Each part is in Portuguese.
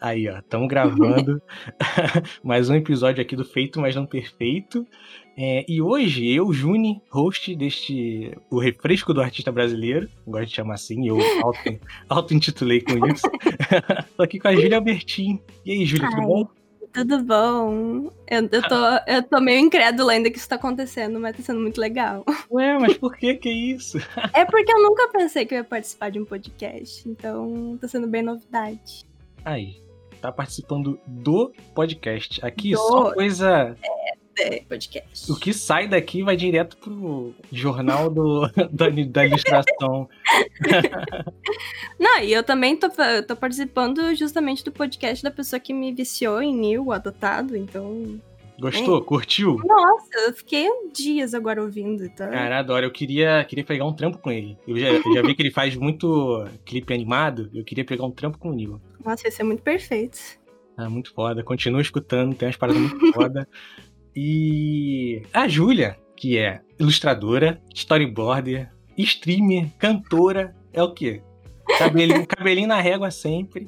Aí, ó, estamos gravando mais um episódio aqui do Feito, mas não Perfeito. É, e hoje eu, Juni, host deste O Refresco do Artista Brasileiro, gosto de chamar assim, eu auto-intitulei auto com isso. Tô aqui com a Júlia Albertin. E aí, Júlia, tudo bom? Tudo bom? Eu, eu, tô, eu tô meio incrédula ainda que isso tá acontecendo, mas tá sendo muito legal. Ué, mas por que que é isso? é porque eu nunca pensei que eu ia participar de um podcast, então tá sendo bem novidade. Aí, tá participando do podcast. Aqui do... só coisa. É, é, podcast. O que sai daqui vai direto pro jornal do, da, da ilustração. Não, e eu também tô, tô participando justamente do podcast da pessoa que me viciou em New, adotado, então. Gostou? É. Curtiu? Nossa, eu fiquei dias agora ouvindo. Então... Cara, adoro. Eu queria, queria pegar um trampo com ele. Eu já, eu já vi que ele faz muito clipe animado. Eu queria pegar um trampo com o Nil. Nossa, ia ser muito perfeito. Ah, muito foda. Continua escutando, tem umas paradas muito foda. E a Júlia, que é ilustradora, storyboarder, streamer, cantora, é o quê? Cabelinho, cabelinho na régua sempre.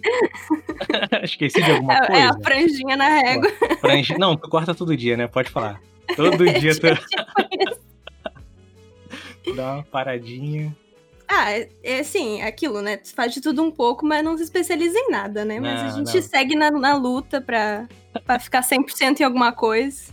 Esqueci de alguma coisa? É, é a franjinha na régua. Franjinha... Não, tu corta todo dia, né? Pode falar. Todo dia tu. Dá uma paradinha. Ah, é, é assim, aquilo, né? Tu faz de tudo um pouco, mas não se especializa em nada, né? Mas não, a gente não. segue na, na luta pra, pra ficar 100% em alguma coisa.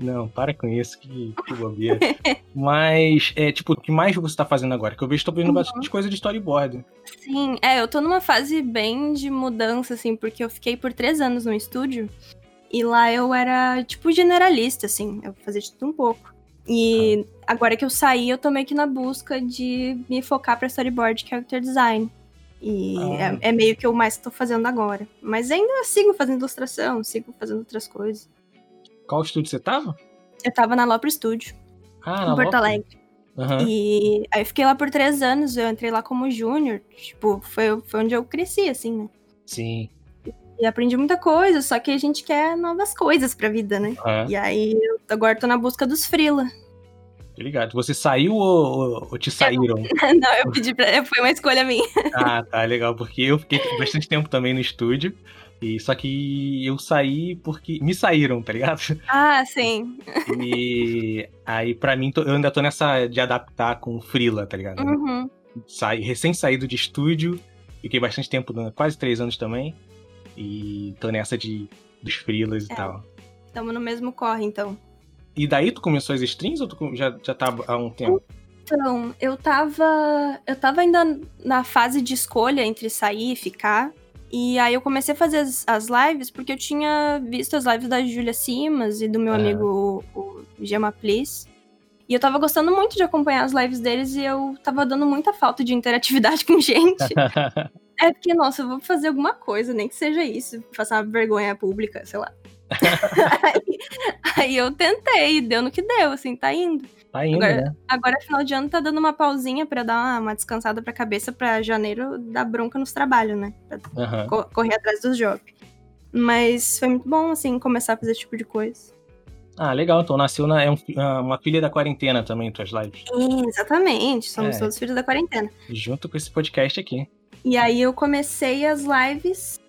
Não, para com isso, que, que bobeira. Mas, é, tipo, o que mais você tá fazendo agora? Que eu vejo que tô vendo uhum. bastante coisa de storyboard. Sim, é, eu tô numa fase bem de mudança, assim, porque eu fiquei por três anos no estúdio. E lá eu era, tipo, generalista, assim. Eu fazia de tudo um pouco. E ah. agora que eu saí, eu tô meio que na busca de me focar pra storyboard character design. E ah. é, é, meio que o mais que tô fazendo agora. Mas ainda sigo fazendo ilustração, sigo fazendo outras coisas. Qual estúdio você tava? Eu tava na Lopre Studio. Ah, em Porto. Alegre. Uhum. E aí eu fiquei lá por três anos, eu entrei lá como júnior. Tipo, foi, foi onde eu cresci, assim, né? Sim. E aprendi muita coisa, só que a gente quer novas coisas pra vida, né? Uhum. E aí eu agora tô na busca dos freela. Ligado. Você saiu ou, ou te saíram? Não, eu pedi pra. Foi uma escolha minha. Ah, tá, legal. Porque eu fiquei bastante tempo também no estúdio. E só que eu saí porque me saíram, tá ligado? Ah, sim. E aí, pra mim, eu ainda tô nessa de adaptar com o Freela, tá ligado? Uhum. Saí, recém saído de estúdio, fiquei bastante tempo, quase três anos também. E tô nessa de dos Freelas e é. tal. Tamo no mesmo corre, então. E daí tu começou as strings ou tu já, já tá há um tempo? Então, eu tava. Eu tava ainda na fase de escolha entre sair e ficar. E aí eu comecei a fazer as, as lives porque eu tinha visto as lives da Julia Simas e do meu amigo o, o Gemma Please. E eu tava gostando muito de acompanhar as lives deles e eu tava dando muita falta de interatividade com gente. é porque, nossa, eu vou fazer alguma coisa, nem que seja isso, passar uma vergonha pública, sei lá. aí, aí, eu tentei, deu no que deu, assim, tá indo. Tá indo, agora, né? Agora, final de ano, tá dando uma pausinha pra dar uma, uma descansada pra cabeça pra janeiro dar bronca nos trabalhos, né? Pra uhum. co correr atrás dos jobs. Mas foi muito bom, assim, começar a fazer esse tipo de coisa. Ah, legal. Então nasceu na, é um, uma filha da quarentena também, tuas lives. Sim, exatamente. Somos é. todos filhos da quarentena. Junto com esse podcast aqui. E aí eu comecei as lives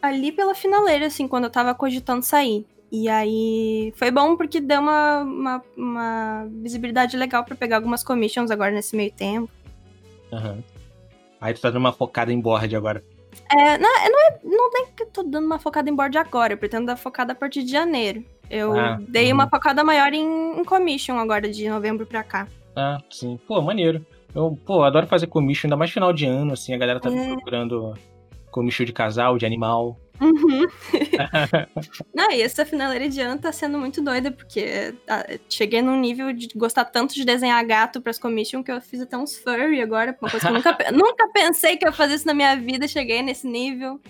ali pela finaleira, assim, quando eu tava cogitando sair. E aí foi bom porque deu uma, uma, uma visibilidade legal para pegar algumas commissions agora nesse meio tempo. Uhum. Aí tu tá dando uma focada em board agora. É, não, não, é, não tem que eu tô dando uma focada em board agora, eu pretendo dar focada a partir de janeiro. Eu ah, dei uhum. uma focada maior em, em commission agora, de novembro pra cá. Ah, sim. Pô, maneiro. Eu, pô, adoro fazer commission, ainda mais final de ano, assim, a galera tá é. procurando commission de casal, de animal. Uhum. Não, e essa finaleira de ano tá sendo muito doida, porque ah, cheguei num nível de gostar tanto de desenhar gato pras commission que eu fiz até uns furry agora, uma coisa que eu nunca, nunca pensei que eu ia fazer isso na minha vida, cheguei nesse nível.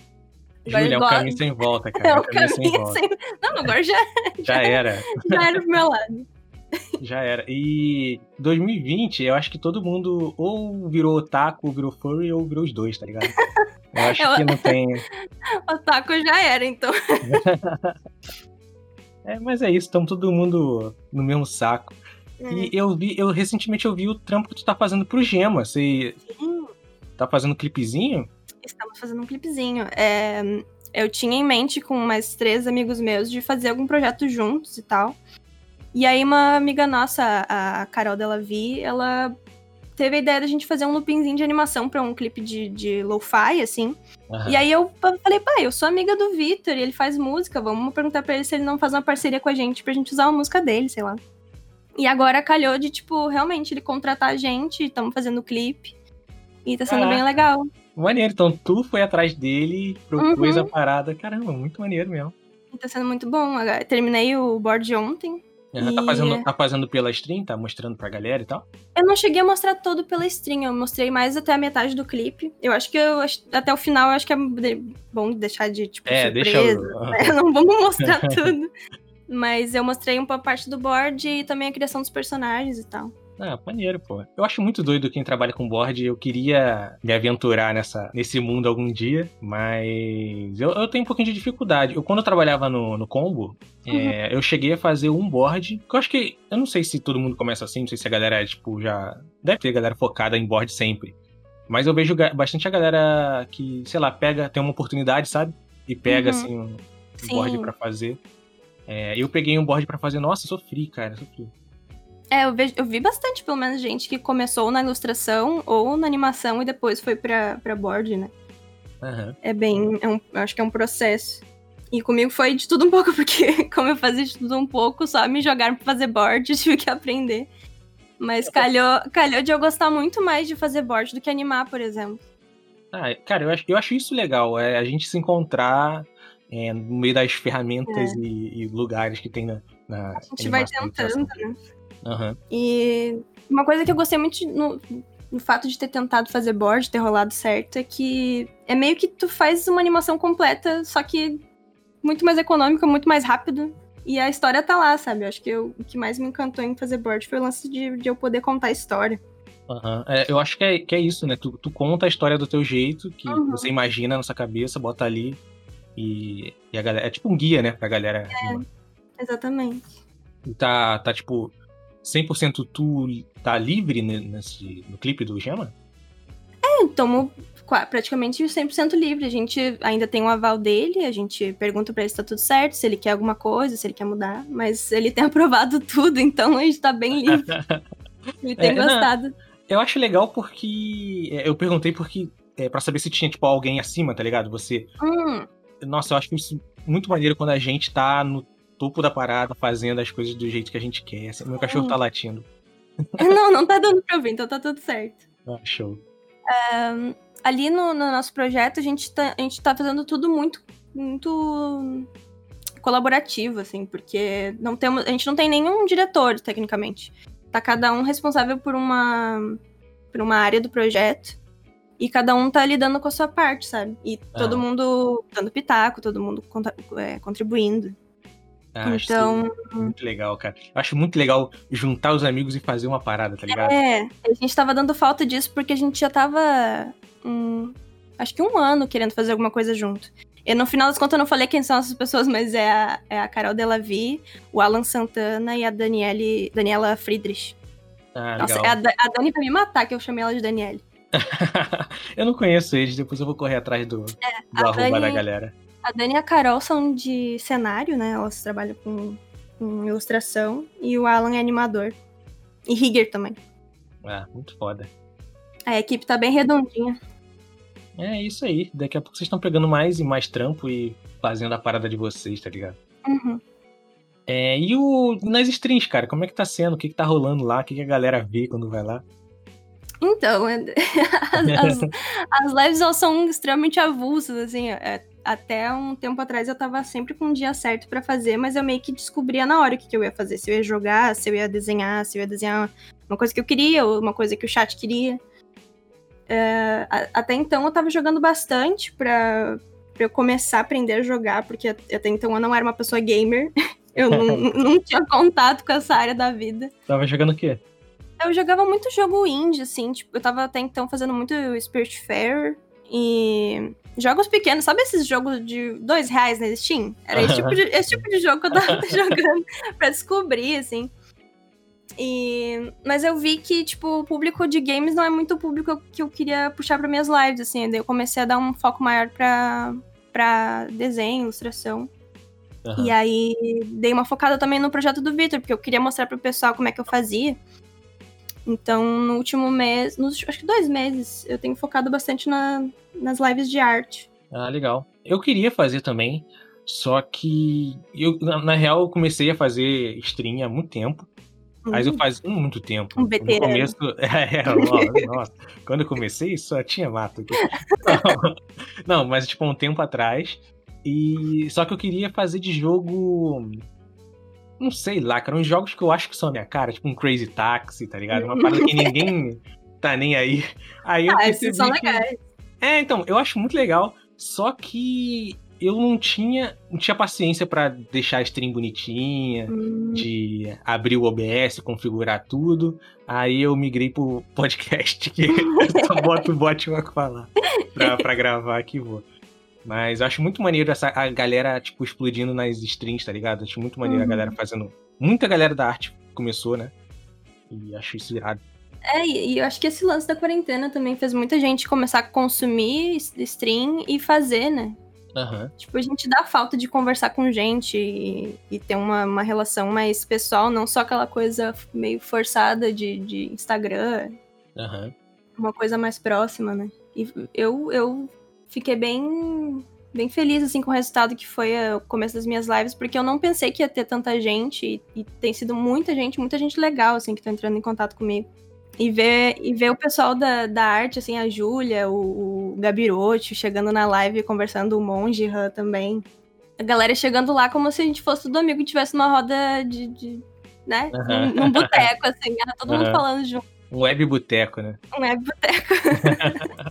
Júlia, é um caminho sem volta, cara. É um, caminho, caminho sem volta. Sem... Não, agora já, já, já era. Já era pro meu lado. Já era. E 2020, eu acho que todo mundo ou virou otaku, ou virou furry, ou virou os dois, tá ligado? Eu acho eu... que não tem. Otaku já era, então. é, mas é isso, estamos todo mundo no mesmo saco. É. E eu vi, eu recentemente eu vi o trampo que tu tá fazendo pro Gema. Você Sim. tá fazendo um clipezinho? Estamos fazendo um clipezinho. É, eu tinha em mente com mais três amigos meus de fazer algum projeto juntos e tal. E aí uma amiga nossa, a Carol Delavi, ela teve a ideia da gente fazer um loopingzinho de animação para um clipe de, de lo-fi, assim. Uhum. E aí eu falei, pai, eu sou amiga do Vitor, ele faz música, vamos perguntar pra ele se ele não faz uma parceria com a gente pra gente usar a música dele, sei lá. E agora calhou de, tipo, realmente ele contratar a gente, estamos fazendo o clipe. E tá sendo bem legal. Maneiro, então tu foi atrás dele, propôs uhum. a parada. Caramba, muito maneiro mesmo. E tá sendo muito bom. Terminei o board ontem. Uhum, e... tá, fazendo, tá fazendo pela stream? Tá mostrando pra galera e tal? Eu não cheguei a mostrar todo pela stream, eu mostrei mais até a metade do clipe. Eu acho que eu, até o final eu acho que é bom deixar de, tipo, é, surpresa. Deixa eu... né? Não vamos mostrar tudo. Mas eu mostrei uma parte do board e também a criação dos personagens e tal. Ah, maneiro, pô. Eu acho muito doido quem trabalha com board. Eu queria me aventurar nessa, nesse mundo algum dia, mas eu, eu tenho um pouquinho de dificuldade. Eu, quando eu trabalhava no, no Combo, é, uhum. é, eu cheguei a fazer um board. Que eu acho que. Eu não sei se todo mundo começa assim, não sei se a galera, tipo, já. Deve ter galera focada em board sempre. Mas eu vejo bastante a galera que, sei lá, pega, tem uma oportunidade, sabe? E pega, uhum. assim, um, um board para fazer. É, eu peguei um board para fazer, nossa, sofri, cara, sofri. É, eu, vejo, eu vi bastante, pelo menos, gente que começou na ilustração ou na animação e depois foi pra, pra board, né? Uhum. É bem. É um, eu acho que é um processo. E comigo foi de tudo um pouco, porque como eu fazia de tudo um pouco, só me jogaram pra fazer board, tive que aprender. Mas calhou, calhou de eu gostar muito mais de fazer board do que animar, por exemplo. Ah, cara, eu acho, eu acho isso legal, é a gente se encontrar é, no meio das ferramentas é. e, e, lugares que tem na. na a gente vai tentando, né? Uhum. E uma coisa que eu gostei muito no, no fato de ter tentado fazer board, ter rolado certo, é que é meio que tu faz uma animação completa, só que muito mais econômica, muito mais rápido. E a história tá lá, sabe? Eu acho que eu, o que mais me encantou em fazer board foi o lance de, de eu poder contar a história. Uhum. É, eu acho que é, que é isso, né? Tu, tu conta a história do teu jeito, que uhum. você imagina na sua cabeça, bota ali. E, e, a galera. É tipo um guia, né? Pra galera. É, exatamente. E tá, tá tipo. 100% tu tá livre nesse, no clipe do Gema? É, tomo praticamente 100% livre. A gente ainda tem o um aval dele, a gente pergunta pra ele se tá tudo certo, se ele quer alguma coisa, se ele quer mudar, mas ele tem aprovado tudo, então a gente tá bem livre. ele tem é, gostado. Não, eu acho legal porque. É, eu perguntei porque. É, pra saber se tinha, tipo, alguém acima, tá ligado? Você. Hum. Nossa, eu acho isso muito maneiro quando a gente tá no topo da parada, fazendo as coisas do jeito que a gente quer. Assim, meu cachorro tá latindo. Não, não tá dando pra ouvir, então tá tudo certo. Ah, show. Um, ali no, no, nosso projeto, a gente, tá, a gente tá fazendo tudo muito, muito colaborativo, assim, porque não temos, a gente não tem nenhum diretor, tecnicamente. Tá cada um responsável por uma, por uma área do projeto. E cada um tá lidando com a sua parte, sabe? E ah. todo mundo dando pitaco, todo mundo é, contribuindo. Ah, então. muito legal, cara. Eu acho muito legal juntar os amigos e fazer uma parada, tá ligado? É, a gente tava dando falta disso porque a gente já tava. Um, acho que um ano querendo fazer alguma coisa junto. E no final das contas eu não falei quem são essas pessoas, mas é a, é a Carol Delavi, o Alan Santana e a Daniele, Daniela Friedrich. Ah, Nossa, é a, a Dani vai me matar que eu chamei ela de Daniele. eu não conheço eles, depois eu vou correr atrás do, é, do arroba Dani, da galera. A Dani e a Carol são de cenário, né? Elas trabalham com, com ilustração. E o Alan é animador. E Rigger também. Ah, muito foda. A equipe tá bem redondinha. É isso aí. Daqui a pouco vocês estão pegando mais e mais trampo e fazendo a parada de vocês, tá ligado? Uhum. É, e o nas streams, cara, como é que tá sendo? O que, que tá rolando lá? O que, que a galera vê quando vai lá? Então, as, as, lives elas são extremamente avulsas, assim. É, até um tempo atrás eu tava sempre com um dia certo para fazer, mas eu meio que descobria na hora o que, que eu ia fazer. Se eu ia jogar, se eu ia desenhar, se eu ia desenhar uma coisa que eu queria, ou uma coisa que o chat queria. É, até então eu tava jogando bastante pra, pra eu começar a aprender a jogar, porque até então eu não era uma pessoa gamer. Eu não, não tinha contato com essa área da vida. Tava jogando o quê? Eu jogava muito jogo indie, assim, tipo, eu tava até então fazendo muito Spirit Fair e Jogos pequenos, sabe esses jogos de dois reais na Steam? Era esse tipo de, esse tipo de jogo que eu tava jogando pra descobrir, assim. E... Mas eu vi que, tipo, o público de games não é muito o público que eu queria puxar para minhas lives, assim. Daí eu comecei a dar um foco maior pra, pra desenho, ilustração. Uhum. E aí dei uma focada também no projeto do Victor, porque eu queria mostrar pro pessoal como é que eu fazia. Então, no último mês, nos acho que dois meses, eu tenho focado bastante na, nas lives de arte. Ah, legal. Eu queria fazer também, só que eu, na, na real, eu comecei a fazer stream há muito tempo. Mas eu uhum. fazia muito tempo. Um veterano. No começo, é, é nossa, quando eu comecei só tinha mato. Não, mas tipo um tempo atrás. E só que eu queria fazer de jogo não sei lá, cara, uns jogos que eu acho que são a minha cara, tipo um Crazy Taxi, tá ligado? Uma parada que ninguém tá nem aí. Aí eu ah, esses são legais. É, então, eu acho muito legal, só que eu não tinha, não tinha paciência para deixar a stream bonitinha, hum. de abrir o OBS, configurar tudo. Aí eu migrei pro podcast, que eu só boto o bot pra falar, pra, pra gravar aqui vou. Mas eu acho muito maneiro essa, a galera, tipo, explodindo nas streams, tá ligado? Acho muito maneiro uhum. a galera fazendo. Muita galera da arte começou, né? E acho isso irado. É, e eu acho que esse lance da quarentena também fez muita gente começar a consumir stream e fazer, né? Uhum. Tipo, a gente dá falta de conversar com gente e, e ter uma, uma relação mais pessoal, não só aquela coisa meio forçada de, de Instagram. Uhum. Uma coisa mais próxima, né? E eu, eu fiquei bem bem feliz assim com o resultado que foi o começo das minhas lives, porque eu não pensei que ia ter tanta gente e, tem sido muita gente, muita gente legal assim que tá entrando em contato comigo. E ver, e ver o pessoal da, da arte, assim, a Júlia, o, o Gabiroto chegando na live conversando, o Monge Han também. A galera chegando lá como se a gente fosse todo amigo e tivesse uma roda de. de né? Uhum. Num, boteco, assim, todo uhum. mundo falando junto. Um web boteco, né? Um web boteco.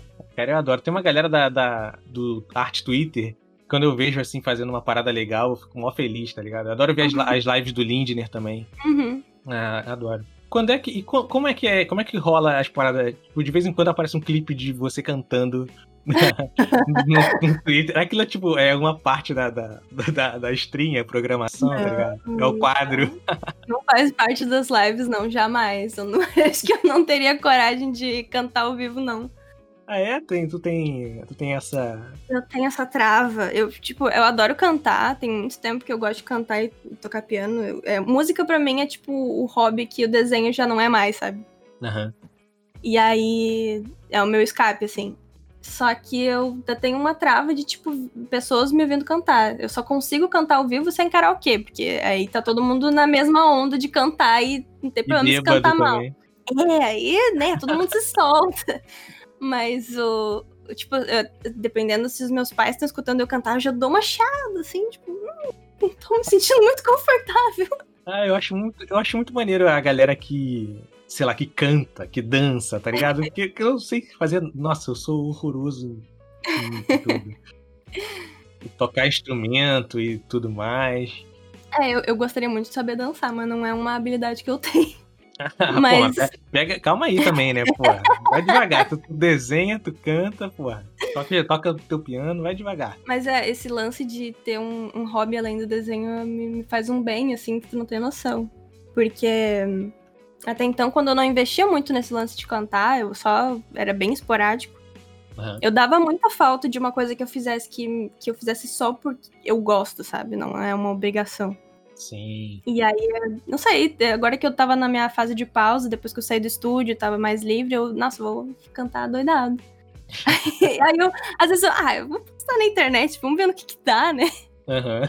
Cara, eu adoro. Tem uma galera da, da, do Arte Twitter. Quando eu vejo assim fazendo uma parada legal, eu fico mó feliz, tá ligado? Eu adoro ver uhum. as, as, lives do Lindner também. Uhum. Ah, adoro. Quando é que. E como é que é? Como é que rola as paradas? Tipo, de vez em quando aparece um clipe de você cantando no, no, Twitter. Aquilo é tipo, é uma parte da, da, da, da stream, a programação, tá ligado? É o quadro. Não faz parte das lives, não, jamais. Eu não, acho que eu não teria coragem de cantar ao vivo, não. Ah, é? Tem, tu, tem, tu tem essa. Eu tenho essa trava. Eu, tipo, eu adoro cantar. Tem muito tempo que eu gosto de cantar e tocar piano. Eu, é, música para mim é tipo o hobby que o desenho já não é mais, sabe? Aham. Uhum. E aí é o meu escape, assim. Só que eu tenho uma trava de, tipo, pessoas me ouvindo cantar. Eu só consigo cantar ao vivo sem karaokê, porque aí tá todo mundo na mesma onda de cantar e não tem problema se cantar também. mal. É, aí, né, todo mundo se solta. Mas o. Tipo, eu, dependendo se os meus pais estão escutando eu cantar, eu já dou uma chada, assim, tipo, hum, tô me sentindo muito confortável. Ah, eu acho muito, eu acho muito maneiro a galera que, sei lá, que canta, que dança, tá ligado? Porque eu não sei fazer. Nossa, eu sou horroroso em tudo. tocar instrumento e tudo mais. É, eu, eu gostaria muito de saber dançar, mas não é uma habilidade que eu tenho. Mas... Porra, pega, calma aí também, né, porra? Vai devagar. Tu, desenha, tu canta, porra. Toca, toca teu piano, vai devagar. Mas é, esse lance de ter um, um hobby além do desenho me, me, faz um bem, assim, que tu não tem noção. Porque até então, quando eu não investia muito nesse lance de cantar, eu só era bem esporádico. Uhum. Eu dava muita falta de uma coisa que eu fizesse que, que eu fizesse só porque eu gosto, sabe? Não é uma obrigação. Sim. E aí, não sei, agora que eu tava na minha fase de pausa, depois que eu saí do estúdio, tava mais livre, eu, nossa, vou cantar doidado. aí eu, às vezes, eu, ah, eu vou postar na internet, vamos ver no que que dá, né? Uhum.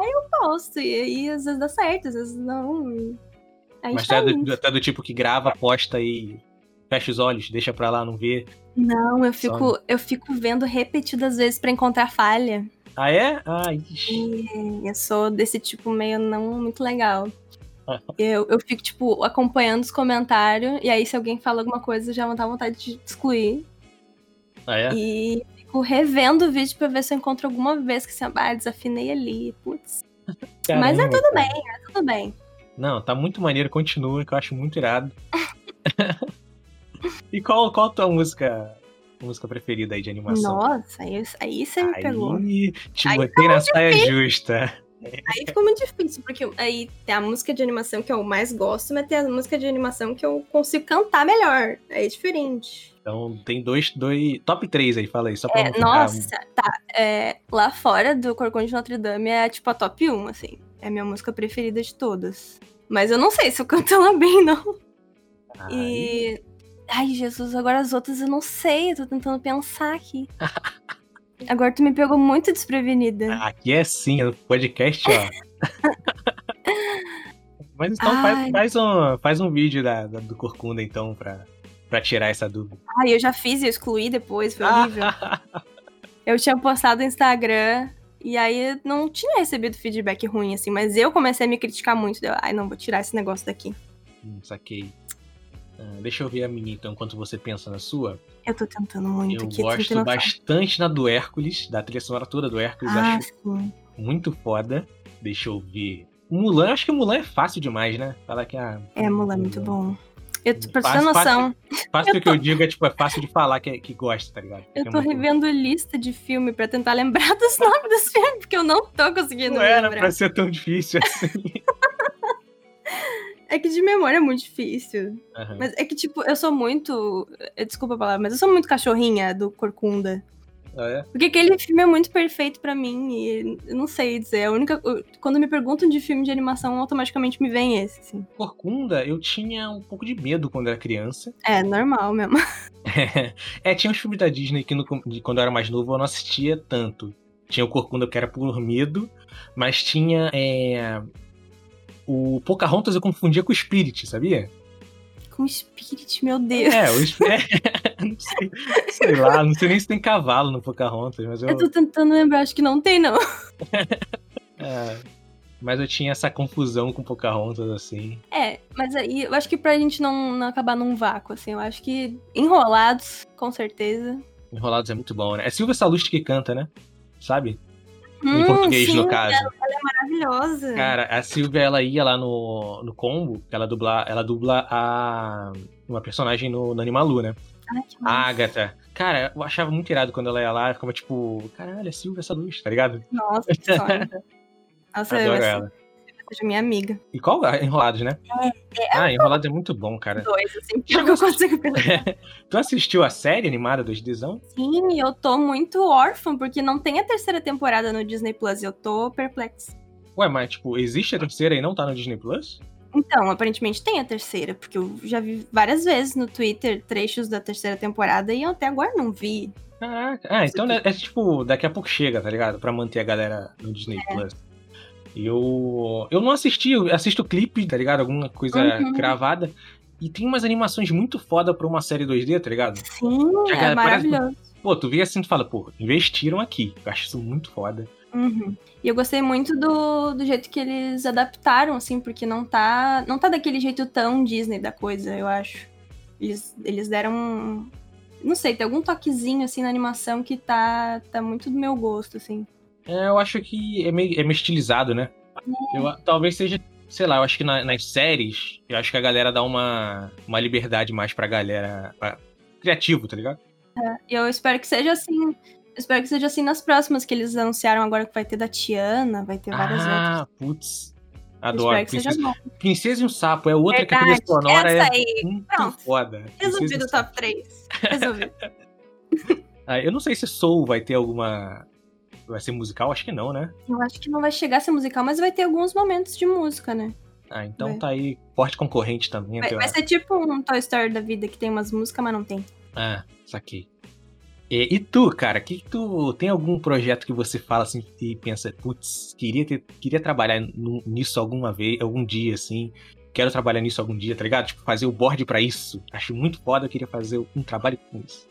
Aí eu posto, e aí às vezes dá certo, às vezes não. Mas tá é do, do, tipo que grava, posta e fecha os olhos, deixa pra lá, não vê. Não, eu fico, eu fico vendo repetidas vezes para encontrar falha. Ah, é? Ah, ixi. eu sou desse tipo meio não muito legal. eu, eu fico, tipo, acompanhando os comentários, e aí se alguém fala alguma coisa, já dá vontade de excluir. Ah, é? E fico revendo o vídeo pra ver se eu encontro alguma vez que assim, ah, desafinei ali, putz. Caramba, Mas é tudo cara. bem, é tudo bem. Não, tá muito maneiro, continua, que eu acho muito irado. e qual, qual a tua música música preferida aí de animação? Nossa, aí, aí você me aí, pegou. Te aí botei na saia justa. Aí ficou muito difícil, porque aí tem a música de animação que eu mais gosto, mas tem a música de animação que eu consigo cantar melhor. Aí é diferente. Então tem dois, dois. Top 3 aí, fala aí, só pra é, Nossa, tá. É, lá fora do Corcunda de Notre Dame é tipo a top 1, assim. É a minha música preferida de todas. Mas eu não sei se eu canto ela bem, não. Ai. E. Ai, Jesus, agora as outras eu não sei, eu tô tentando pensar aqui. agora tu me pegou muito desprevenida. Aqui é sim, o podcast, ó. Mas então faz, faz, um, faz um vídeo da, da, do Corcunda, então, pra, pra tirar essa dúvida. Ai, eu já fiz e excluí depois, foi horrível. eu tinha postado no Instagram e aí não tinha recebido feedback ruim, assim, mas eu comecei a me criticar muito. Deu, Ai, não, vou tirar esse negócio daqui. Hum, saquei. Uh, deixa eu ver a minha, então, enquanto você pensa na sua. Eu tô tentando muito eu aqui. Eu gosto bastante na do Hércules, da trilha sonora toda do Hércules. Ah, acho sim. muito foda. Deixa eu ver. Mulan, acho que Mulan é fácil demais, né? Falar que a. É, Mulan é muito bom. Eu tô, pra fácil, noção. Fácil, fácil que eu digo é, tipo, é fácil de falar que, que gosta, tá ligado? eu tô é revendo bom. lista de filme pra tentar lembrar dos nomes dos filmes, porque eu não tô conseguindo não era lembrar. pra ser tão difícil assim. é que de memória é muito difícil. Uhum. Mas é que, tipo, eu sou muito. Desculpa a palavra, mas eu sou muito cachorrinha do Corcunda. Ah, é? Porque aquele filme é muito perfeito para mim e eu não sei dizer. A única. Quando me perguntam de filme de animação, automaticamente me vem esse, assim. Corcunda, eu tinha um pouco de medo quando era criança. É, normal mesmo. é, tinha uns filmes da Disney que no, quando eu era mais novo eu não assistia tanto. Tinha o Corcunda que era por medo, mas tinha. É, o Pocahontas eu confundia com o Spirit, sabia? Com o Spirit, meu Deus. É, o Spirit. não sei, sei lá, não sei nem se tem cavalo no Pocahontas, mas eu. Eu tô tentando lembrar, acho que não tem, não. é, mas eu tinha essa confusão com Pocahontas, assim. É, mas aí eu acho que pra gente não, não acabar num vácuo, assim, eu acho que Enrolados, com certeza. Enrolados é muito bom, né? É Silvia Salust que canta, né? Sabe? Hum, em português, sim, no caso. Ela, ela, é maravilhosa. Cara, a Silvia, ela ia lá no, no combo, ela dubla, ela dubla a uma personagem no, no Animalu, né? a Agatha. Cara, eu achava muito irado quando ela ia lá, ficava tipo, caralho, é Silvia essa luz, tá ligado? Nossa, que sonho. Nossa, Adoro eu ela. Seja minha amiga. E qual? Enrolados, né? É, é, ah, Enrolados é muito bom, cara. Dois, assim, que eu consigo pensar. tu assistiu a série animada do Dizão? Sim, eu tô muito órfã, porque não tem a terceira temporada no Disney Plus. Eu tô perplexa. Ué, mas, tipo, existe a terceira e não tá no Disney Plus? Então, aparentemente tem a terceira, porque eu já vi várias vezes no Twitter trechos da terceira temporada e eu até agora não vi. Caraca. Ah, então é, é, tipo, daqui a pouco chega, tá ligado? Pra manter a galera no Disney é. Plus. Eu, eu não assisti, eu assisto clipe, tá ligado? Alguma coisa uhum. gravada. E tem umas animações muito foda pra uma série 2D, tá ligado? Sim, é maravilhoso. Parece... Pô, tu vê assim e fala, pô, investiram aqui. Eu acho isso muito foda. Uhum. E eu gostei muito do, do jeito que eles adaptaram, assim, porque não tá, não tá daquele jeito tão Disney da coisa, eu acho. Eles, eles deram. Não sei, tem algum toquezinho, assim, na animação que tá, tá muito do meu gosto, assim. É, eu acho que é meio, é meio estilizado, né? É. Eu, talvez seja, sei lá, eu acho que na, nas séries, eu acho que a galera dá uma, uma liberdade mais pra galera. Pra, criativo, tá ligado? É, eu espero que seja assim Espero que seja assim nas próximas, que eles anunciaram agora que vai ter da Tiana, vai ter várias ah, outras. Ah, putz. Adoro. Princesa, Princesa e um Sapo é outra Verdade. que a trilha sonora Essa é aí. muito Pronto. foda. Resolvido o top 3. Resolvido. ah, eu não sei se Soul vai ter alguma. Vai ser musical? Acho que não, né? Eu acho que não vai chegar a ser musical, mas vai ter alguns momentos de música, né? Ah, então vai. tá aí. Forte concorrente também. Vai, vai ser tipo um Toy Story da vida que tem umas músicas, mas não tem. Ah, saquei. E, e tu, cara, que, que tu tem algum projeto que você fala assim e pensa, putz, queria ter, queria trabalhar nisso alguma vez, algum dia assim, quero trabalhar nisso algum dia, tá ligado? Tipo, fazer o board para isso. Acho muito foda, eu queria fazer um trabalho com isso.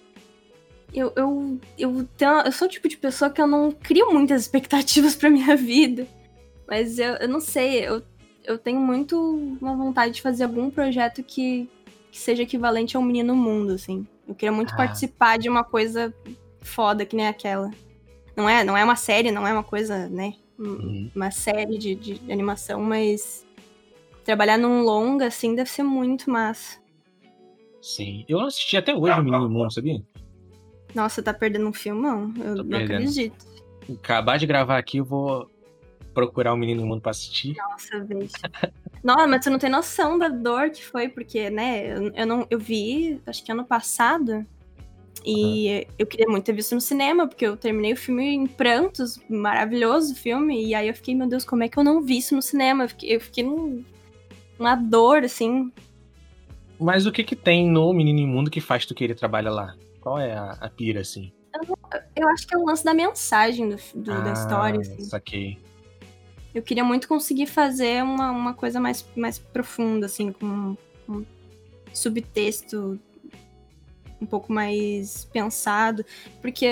Eu, eu, eu, tenho, eu sou o tipo de pessoa que eu não crio muitas expectativas pra minha vida. Mas eu, eu não sei, eu, eu tenho muito uma vontade de fazer algum projeto que, que seja equivalente ao Menino Mundo, assim. Eu queria muito ah. participar de uma coisa foda que nem aquela. Não é, não é uma série, não é uma coisa, né? Uhum. Uma série de, de animação, mas trabalhar num longa, assim, deve ser muito massa. Sim. Eu assisti até hoje o Menino Mundo, sabia? Nossa, tá perdendo um filmão? Eu Tô não perdendo. acredito. Acabar de gravar aqui, eu vou procurar o Menino Mundo pra assistir. Nossa, veja. Nossa, mas você não tem noção da dor que foi, porque, né, eu, não, eu vi, acho que ano passado, E eu queria muito ter visto no cinema, porque eu terminei o filme em prantos, maravilhoso filme. E aí eu fiquei, meu Deus, como é que eu não vi isso no cinema? Eu fiquei, eu fiquei num, uma dor, assim. Mas o que que tem no Menino Imundo que faz tu querer trabalhar lá? Qual é a, a pira, assim? Eu, eu, acho que é o lance da mensagem do, do ah, da história, assim. Saquei. Eu queria muito conseguir fazer uma, uma coisa mais, mais profunda, assim, com um subtexto um pouco mais pensado, porque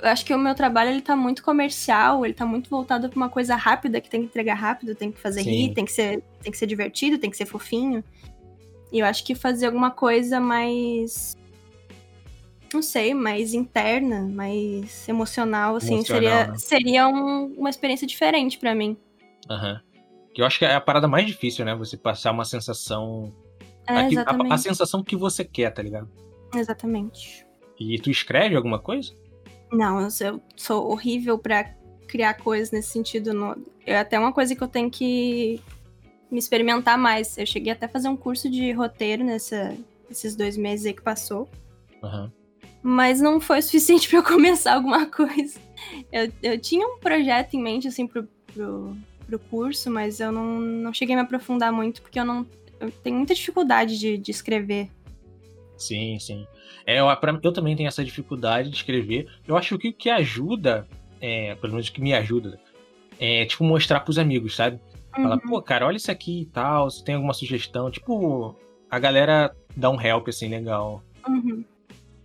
eu acho que o meu trabalho ele tá muito comercial, ele tá muito voltado para uma coisa rápida que tem que entregar rápido, tem que fazer Sim. rir, tem que ser tem que ser divertido, tem que ser fofinho. E eu acho que fazer alguma coisa mais não sei, mais interna, mais emocional, assim, emocional, seria, né? seria um, uma experiência diferente para mim. Aham. Uhum. Eu acho que é a parada mais difícil, né? Você passar uma sensação. É, a, a, sensação que você quer, tá ligado? Exatamente. E tu escreve alguma coisa? Não, eu, eu sou horrível para criar coisas nesse sentido. No, é até uma coisa que eu tenho que me experimentar mais. Eu cheguei até a fazer um curso de roteiro nessa, nesses dois meses aí que passou. Uhum. Mas não foi suficiente para eu começar alguma coisa. Eu, eu tinha um projeto em mente, assim, pro, pro, pro curso, mas eu não, não cheguei a me aprofundar muito, porque eu não. Eu tenho muita dificuldade de, de escrever. Sim, sim. É, eu, pra, eu também tenho essa dificuldade de escrever. Eu acho que o que ajuda, é, pelo menos o que me ajuda, é, tipo, mostrar pros amigos, sabe? Uhum. Falar, pô, cara, olha isso aqui e tal, se tem alguma sugestão. Tipo, a galera dá um help, assim, legal. Uhum.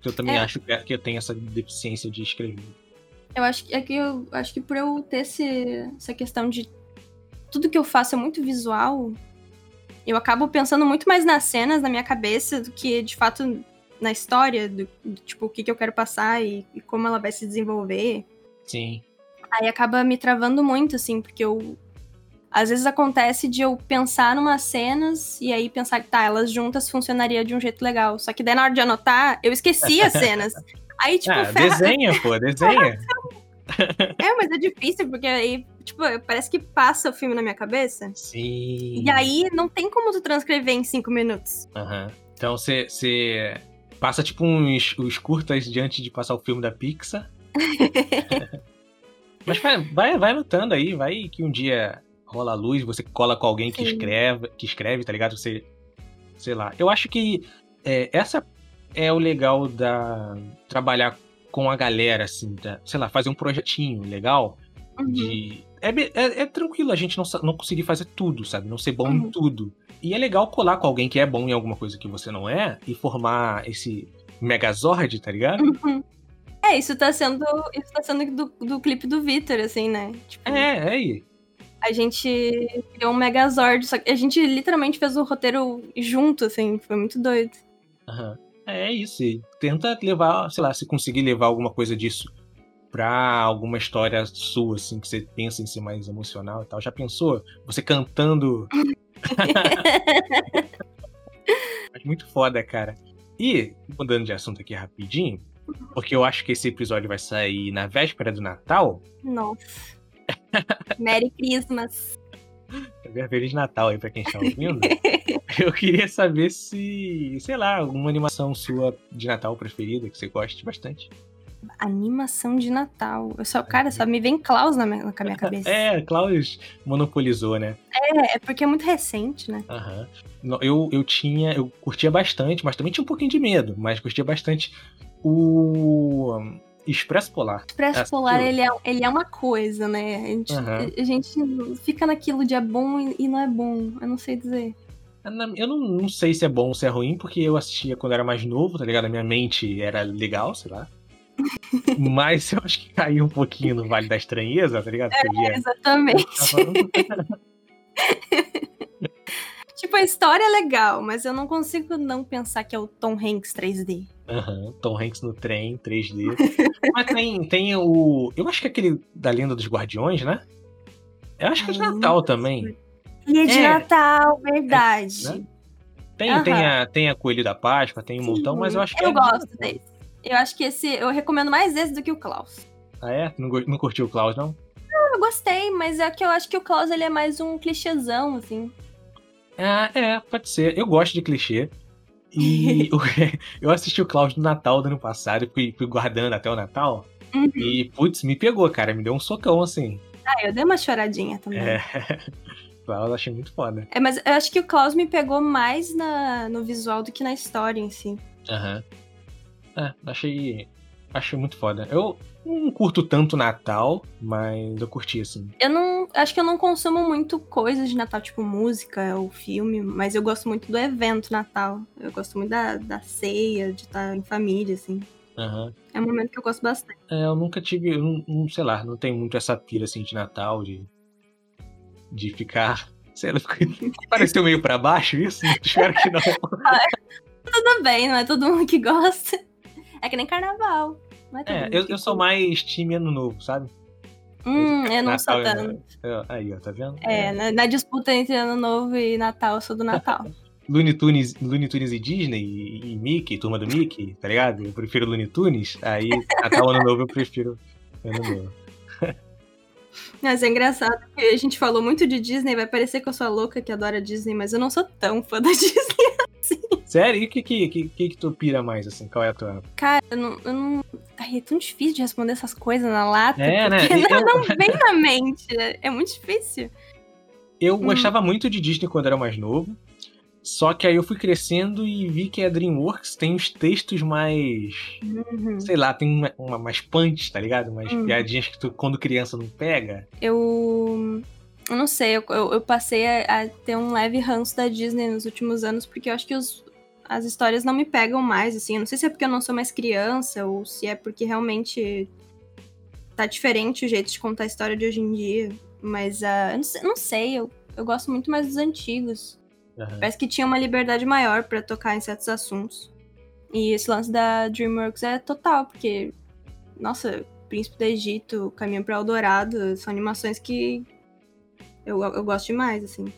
Eu também é. acho que eu tenho essa deficiência de escrever. Eu acho que, é que eu acho que por eu ter esse, essa questão de tudo que eu faço é muito visual, eu acabo pensando muito mais nas cenas na minha cabeça do que de fato na história, do, do tipo, o que, que eu quero passar e, e, como ela vai se desenvolver. Sim. Aí acaba me travando muito, assim, porque eu. Às vezes acontece de eu pensar numas cenas e aí pensar que tá, elas juntas funcionaria de um jeito legal. Só que daí na hora de anotar, eu esqueci as cenas. Aí, tipo, ah, ferra... desenha, pô, desenha. é, mas é difícil, porque aí, tipo, parece que passa o filme na minha cabeça. Sim. E aí não tem como tu transcrever em cinco minutos. Aham. Uhum. Então você passa tipo uns, uns curtas diante de passar o filme da Pixar. mas vai, vai, vai lutando aí, vai que um dia rola a luz, você cola com alguém que escreve, que escreve, tá ligado? Você, sei lá. Eu acho que é, essa é o legal da trabalhar com a galera, assim, tá? sei lá, fazer um projetinho legal uhum. de. É, é, é, tranquilo a gente não, não conseguir fazer tudo, sabe? Não ser bom uhum. em tudo. E é legal colar com alguém que é bom em alguma coisa que você não é e formar esse Megazord, tá ligado? Uhum. É, isso tá sendo. Isso tá sendo do, do clipe do Victor, assim, né? Tipo, é, é aí. A gente criou um Megazord, só que a gente literalmente fez o roteiro junto, assim, foi muito doido. Uhum. É isso. Tenta levar, sei lá, se conseguir levar alguma coisa disso pra alguma história sua, assim, que você pensa em ser mais emocional e tal. Já pensou? Você cantando. Muito foda, cara. E, mudando de assunto aqui rapidinho, porque eu acho que esse episódio vai sair na véspera do Natal. Nossa. Merry Christmas. Feliz Natal aí pra quem está ouvindo. Eu queria saber se, sei lá, alguma animação sua de Natal preferida que você goste bastante. Animação de Natal. Eu só, cara, só me vem Klaus na minha, na minha cabeça. É, Klaus monopolizou, né? É, é porque é muito recente, né? Aham. Eu, eu tinha, eu curtia bastante, mas também tinha um pouquinho de medo, mas curtia bastante o Expresso Polar. Expresso Polar, ele é, ele é uma coisa, né? A gente, uhum. a gente fica naquilo de é bom e, e não é bom. Eu não sei dizer. Eu não, não sei se é bom ou se é ruim, porque eu assistia quando era mais novo, tá ligado? A minha mente era legal, sei lá. Mas eu acho que caiu um pouquinho no Vale da Estranheza, tá ligado? É, exatamente. tipo, a história é legal, mas eu não consigo não pensar que é o Tom Hanks 3D. Uhum, Tom Hanks no trem, 3D. mas tem, tem o. Eu acho que é aquele da Lenda dos Guardiões, né? Eu acho que é de Natal também. E é de é, Natal, verdade. É, né? Tem, uhum. tem, a, tem a Coelho da Páscoa, tem um Sim, montão, mas eu acho que Eu é gosto de... desse. Eu acho que esse. Eu recomendo mais esse do que o Klaus. Ah, é? Não, não curtiu o Klaus, não? Não, eu gostei, mas é que eu acho que o Klaus ele é mais um clichêzão, assim. Ah, é, pode ser. Eu gosto de clichê. E eu assisti o Klaus no Natal do ano passado, fui, fui guardando até o Natal. Uhum. E, putz, me pegou, cara. Me deu um socão, assim. Ah, eu dei uma choradinha também. É. Klaus eu achei muito foda. É, mas eu acho que o Klaus me pegou mais na, no visual do que na história em si. Aham. Uhum. É, achei. Achei muito foda. Eu não curto tanto Natal, mas eu curti, assim. Eu não. Acho que eu não consumo muito coisas de Natal, tipo música ou filme, mas eu gosto muito do evento Natal. Eu gosto muito da, da ceia, de estar em família, assim. Uhum. É um momento que eu gosto bastante. É, eu nunca tive, eu não, não, sei lá, não tenho muito essa pira assim de Natal, de, de ficar. Sei lá, pareceu meio pra baixo isso? Espero que não. Tudo bem, não é todo mundo que gosta. É que nem carnaval. Não é, é eu, eu sou mais time ano novo, sabe? Hum, eu não Natal, sou tanto. Aí, ó, tá vendo? É, é. Na, na, disputa entre ano novo e Natal, eu sou do Natal. Looney Tunes, Looney Tunes e Disney e, e, Mickey, turma do Mickey, tá ligado? Eu prefiro Looney Tunes, aí Natal Ano Novo eu prefiro Ano Novo. Mas é engraçado que a gente falou muito de Disney, vai parecer que eu sou a louca que adora Disney, mas eu não sou tão fã da Disney assim. Sério? E o que, que, que, que, tu pira mais, assim? Qual é a tua. Cara, eu não. Eu não... Ai, é tão difícil de responder essas coisas na lata. É, né? Não, eu... não vem na mente. É muito difícil. Eu hum. gostava muito de Disney quando era mais novo. Só que aí eu fui crescendo e vi que a DreamWorks tem os textos mais. Uhum. Sei lá, tem uma, uma, mais punch, tá ligado? Umas uhum. piadinhas que tu, quando criança, não pega. Eu. Eu não sei, eu, eu, eu passei a, a, ter um leve ranço da Disney nos últimos anos, porque eu acho que os, as histórias não me pegam mais, assim. Eu não sei se é porque eu não sou mais criança, ou se é porque realmente tá diferente o jeito de contar a história de hoje em dia. Mas uh, eu não sei, não sei eu, eu gosto muito mais dos antigos. Uhum. Parece que tinha uma liberdade maior para tocar em certos assuntos. E esse lance da DreamWorks é total, porque, nossa, Príncipe do Egito, Caminho para Eldorado, são animações que eu, eu gosto demais, assim.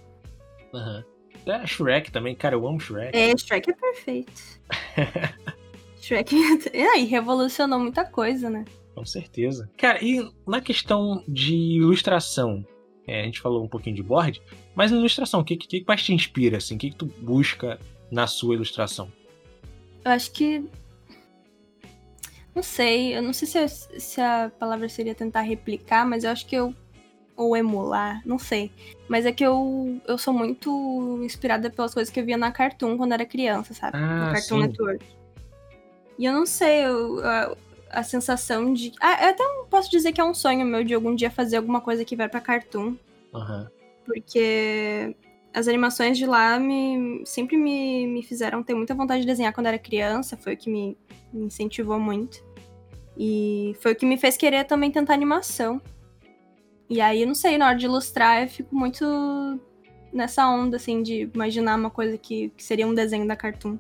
Aham. Uhum. É, Shrek também, cara, eu amo Shrek. É, Shrek é perfeito. Shrek é, e revolucionou muita coisa, né? Com certeza. Cara, e na questão de ilustração, é, a gente falou um pouquinho de board, mas na ilustração, o que, que, que mais te inspira, assim? O que, que tu busca na sua ilustração? Eu acho que. Não sei, eu não sei se, eu, se a palavra seria tentar replicar, mas eu acho que eu. Ou emular, não sei. Mas é que eu, eu sou muito inspirada pelas coisas que eu via na Cartoon quando era criança, sabe? Ah, no Cartoon sim. Network. E eu não sei, eu, a, a sensação de. Ah, eu até posso dizer que é um sonho meu de algum dia fazer alguma coisa que vai pra Cartoon. Uhum. Porque as animações de lá me, sempre me, me fizeram ter muita vontade de desenhar quando era criança, foi o que me, me incentivou muito. E foi o que me fez querer também tentar animação. E aí, não sei, na hora de ilustrar, eu fico muito nessa onda, assim, de imaginar uma coisa que, que seria um desenho da Cartoon.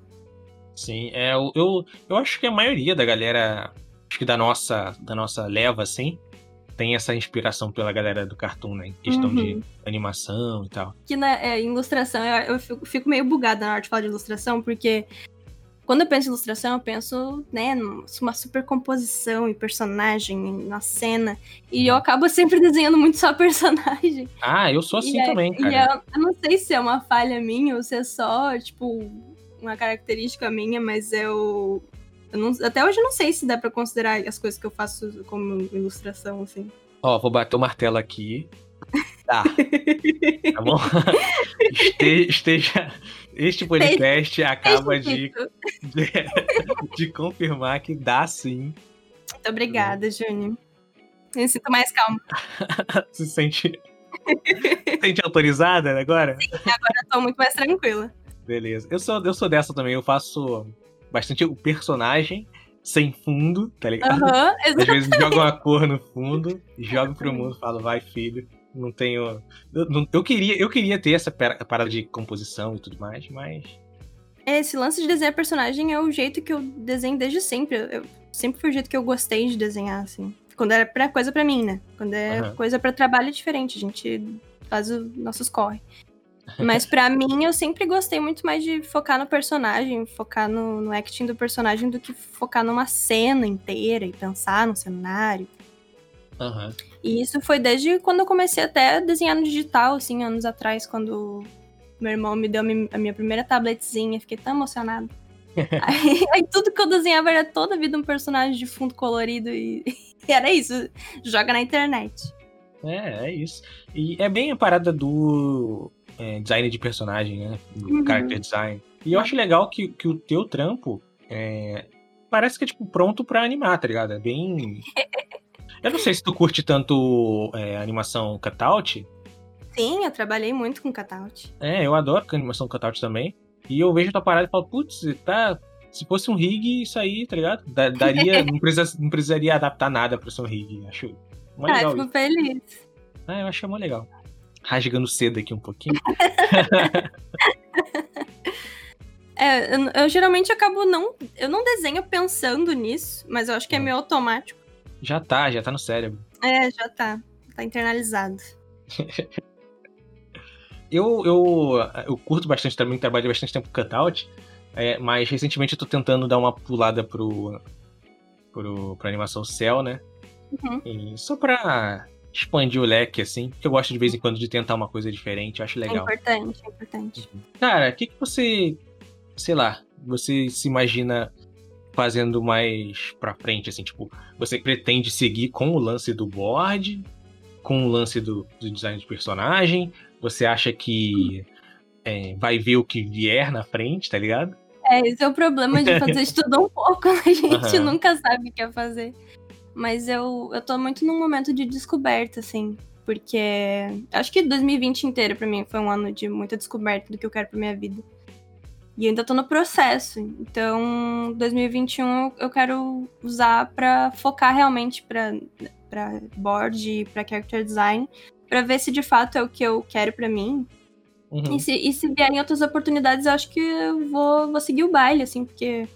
Sim, é, eu, eu acho que a maioria da galera, acho que da nossa, da nossa leva, assim, tem essa inspiração pela galera do cartoon, né? Em questão uhum. de animação e tal. Que na é, ilustração, eu, eu fico, fico, meio bugada na hora de falar de ilustração, porque quando eu penso em ilustração, eu penso, né, numa super composição e personagem na cena. E eu acabo sempre desenhando muito só personagem. Ah, eu sou assim e também, é, cara. E eu, eu não sei se é uma falha minha ou se é só, tipo, uma característica minha, mas eu não, até hoje eu não sei se dá para considerar as coisas que eu faço como ilustração, assim. Ó, vou bater o martelo aqui. Tá. tá bom? Este, esteja. Este podcast acaba de, de, de, confirmar que dá sim. Muito obrigada, Júnior. Me sinto mais calma. Se sente. sente autorizada agora? Sim, agora eu tô muito mais tranquila. Beleza. Eu sou, eu sou dessa também, eu faço bastante o personagem sem fundo, tá ligado? Uhum, Às vezes joga uma cor no fundo, joga pro mundo, fala, vai filho, não tenho. Eu, não, eu, queria, eu queria ter essa parada de composição e tudo mais, mas. É, esse lance de desenhar personagem é o jeito que eu desenho desde sempre. Eu, sempre foi o jeito que eu gostei de desenhar, assim. Quando era pra coisa pra mim, né? Quando é uhum. coisa pra trabalho é diferente, a gente faz os nossos corre. Mas para mim, eu sempre gostei muito mais de focar no personagem, focar no, no acting do personagem do que focar numa cena inteira e pensar no cenário. Uhum. E isso foi desde quando eu comecei até a desenhar no digital, assim, anos atrás, quando meu irmão me deu a minha primeira tabletzinha. Fiquei tão emocionada. aí, aí, tudo que eu desenhava era toda a vida um personagem de fundo colorido e, e era isso. Joga na internet. É, é isso. E é bem a parada do é, design de personagem, né? Do uhum. character design. E eu acho legal que, que o teu trampo é, parece que é, tipo, pronto pra animar, tá ligado? É bem. eu não sei se tu curte tanto é, animação cutout. Sim, eu trabalhei muito com cutout. É, eu adoro animação cutout também. E eu vejo tua parada e falo, putz, tá. Se fosse um rig, isso aí, tá ligado? daria. não, precisa, não precisaria adaptar nada pra ser um rig. Acho. Mó ah, fico feliz. Ah, eu achei mó legal. Rasgando cedo aqui um pouquinho. é, eu, eu, geralmente acabo não. Eu não desenho pensando nisso, mas eu acho que é meio automático. Já tá, já tá no cérebro. É, já tá. Tá internalizado. eu, eu, eu curto bastante também, trabalhei bastante tempo com cutout, é, mas recentemente eu tô tentando dar uma pulada pro, pro, pro animação céu, né? Uhum. só pra expandir o leque, assim, porque eu gosto de vez em quando de tentar uma coisa diferente, eu acho é legal. É importante, é importante. Uhum. Cara, o que, que você, sei lá, você se imagina fazendo mais pra frente, assim, tipo, você pretende seguir com o lance do board, com o lance do, do design de personagem, você acha que é, vai ver o que vier na frente, tá ligado? É, esse é o problema de fazer isso tudo um pouco, né? a gente uhum. nunca sabe o que é fazer. Mas eu, eu tô muito num momento de descoberta, assim. Porque acho que 2020 inteiro para mim foi um ano de muita descoberta do que eu quero pra minha vida. E ainda tô no processo. Então, 2021 eu quero usar para focar realmente para para board para character design, para ver se de fato é o que eu quero para mim. Uhum. E, se, e se vierem outras oportunidades, eu acho que eu vou, vou seguir o baile, assim, porque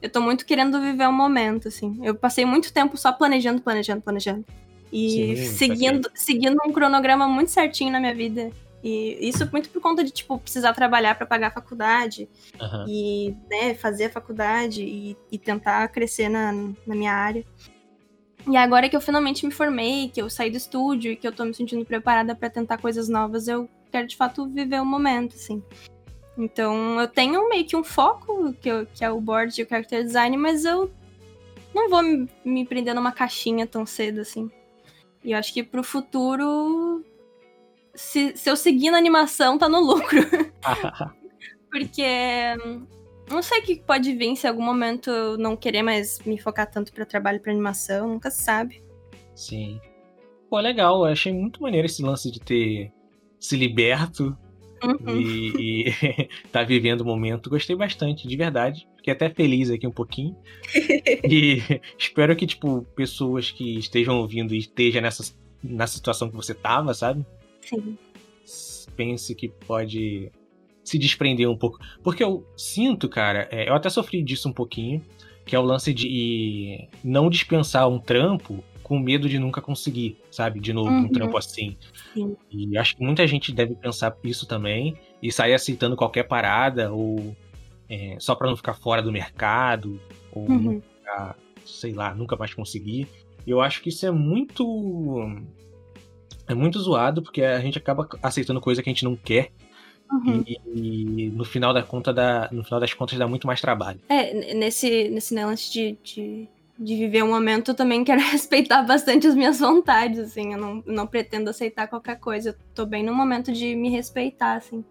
eu tô muito querendo viver o um momento, assim. Eu passei muito tempo só planejando, planejando, planejando. E Sim, seguindo, seguindo um cronograma muito certinho na minha vida. E isso muito por conta de, tipo, precisar trabalhar para pagar a faculdade. Uhum. E, né, fazer a faculdade e, e tentar crescer na, na minha área. E agora que eu finalmente me formei, que eu saí do estúdio e que eu tô me sentindo preparada para tentar coisas novas, eu quero de fato viver o momento, assim. Então eu tenho meio que um foco, que, eu, que é o board e o character design, mas eu não vou me, me prender numa caixinha tão cedo, assim. E eu acho que pro futuro, se, se eu seguir na animação, tá no lucro. Porque não sei o que pode vir se em algum momento eu não querer mais me focar tanto para trabalho para animação, nunca se sabe. Sim. Pô, legal, eu achei muito maneiro esse lance de ter se liberto Uhum. E, e tá vivendo o momento. Gostei bastante, de verdade. Fiquei até feliz aqui um pouquinho. e espero que, tipo, pessoas que estejam ouvindo e estejam nessa, na situação que você tava, sabe? Sim. Pense que pode se desprender um pouco. Porque eu sinto, cara, é, eu até sofri disso um pouquinho, que é o lance de não dispensar um trampo com medo de nunca conseguir, sabe? De novo, uhum. um trampo assim. Sim. E acho que muita gente deve pensar isso também e sair aceitando qualquer parada ou é, só para não ficar fora do mercado ou uhum. nunca, sei lá, nunca mais conseguir. Eu acho que isso é muito é muito zoado porque a gente acaba aceitando coisa que a gente não quer. Uhum. E, e, no final da conta dá, no final das contas dá muito mais trabalho. É, nesse nesse lance de, de de viver um momento, eu também quero respeitar bastante as minhas vontades, assim. Eu não, não pretendo aceitar qualquer coisa. Eu tô bem no momento de me respeitar, assim.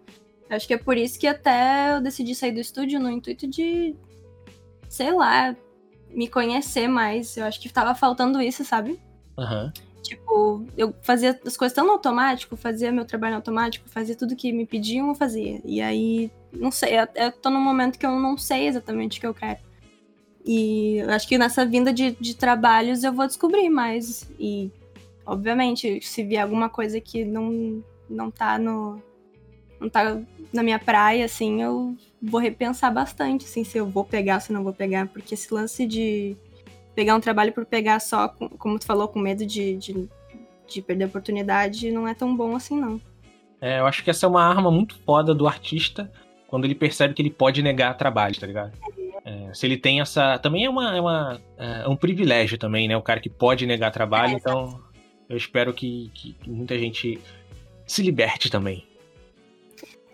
Eu acho que é por isso que até eu decidi sair do estúdio no intuito de, sei lá, me conhecer mais. Eu acho que tava faltando isso, sabe? Uhum. Tipo, eu fazia as coisas tão no automático, fazia meu trabalho automático, fazia tudo que me pediam, eu fazia. E aí, não sei, eu, eu tô num momento que eu não sei exatamente o que eu quero. E acho que nessa vinda de, de trabalhos eu vou descobrir mais. E, obviamente, se vier alguma coisa que não, não tá no. não tá na minha praia, assim, eu vou repensar bastante, assim, se eu vou pegar, se não vou pegar. Porque esse lance de pegar um trabalho por pegar só, como tu falou, com medo de, de, de perder a oportunidade, não é tão bom assim, não. É, eu acho que essa é uma arma muito foda do artista quando ele percebe que ele pode negar trabalho, tá ligado? É, se ele tem essa. Também é, uma, é, uma, é um privilégio também, né? O cara que pode negar trabalho, é, então eu espero que, que, muita gente se liberte também.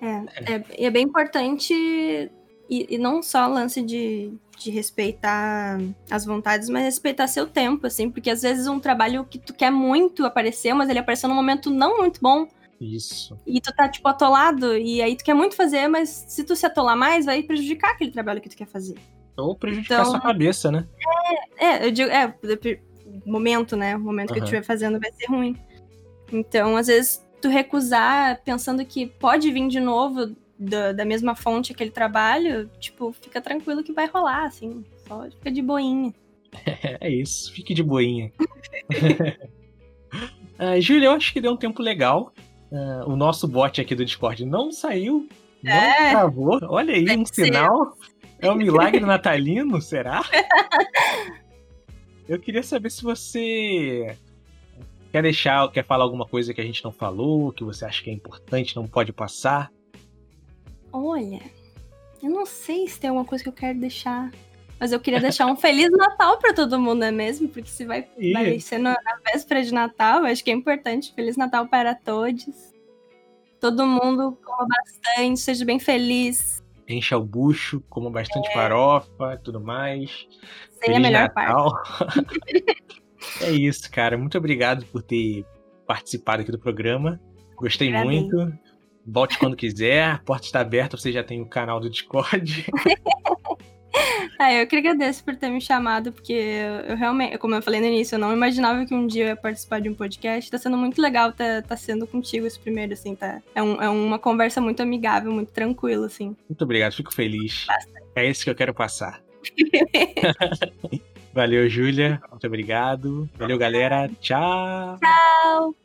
É, é, é bem importante E, e não só lance de, de respeitar as vontades, mas respeitar seu tempo, assim, porque às vezes um trabalho que tu quer muito aparecer, mas ele apareceu num momento não muito bom. Isso. E tu tá, tipo, atolado, e aí tu quer muito fazer, mas se tu se atolar mais, vai prejudicar aquele trabalho que tu quer fazer. Ou prejudicar então, sua cabeça, né? É, é, eu digo, é, momento, né? O momento uhum. que eu estiver fazendo vai ser ruim. Então, às vezes, tu recusar pensando que pode vir de novo da, da mesma fonte aquele trabalho, tipo, fica tranquilo que vai rolar, assim. Só fica de boinha. É isso, fique de boinha. uh, Júlia, eu acho que deu um tempo legal. Uh, o nosso bot aqui do Discord não saiu, não é. travou. Olha aí, um sinal. É um milagre natalino, será? Eu queria saber se você quer deixar, quer falar alguma coisa que a gente não falou, que você acha que é importante, não pode passar. Olha, eu não sei se tem alguma coisa que eu quero deixar. Mas eu queria deixar um Feliz Natal para todo mundo, não é mesmo? Porque se vai, vai ser na véspera de Natal, eu acho que é importante. Feliz Natal para todos. Todo mundo coma bastante, seja bem feliz. Encha o bucho, coma bastante é. farofa tudo mais. Sem Feliz a melhor Natal. parte. é isso, cara. Muito obrigado por ter participado aqui do programa. Gostei muito. Volte quando quiser, a porta está aberta, você já tem o canal do Discord. ah, eu que agradeço por ter me chamado, porque eu realmente, como eu falei no início, eu não imaginava que um dia eu ia participar de um podcast. Tá sendo muito legal tá, tá sendo contigo esse primeiro, assim, tá? É, um, é uma conversa muito amigável, muito tranquila, assim. Muito obrigado, fico feliz. Bastante. É isso que eu quero passar. Valeu, Júlia. Muito obrigado. Valeu, galera. Tchau. Tchau.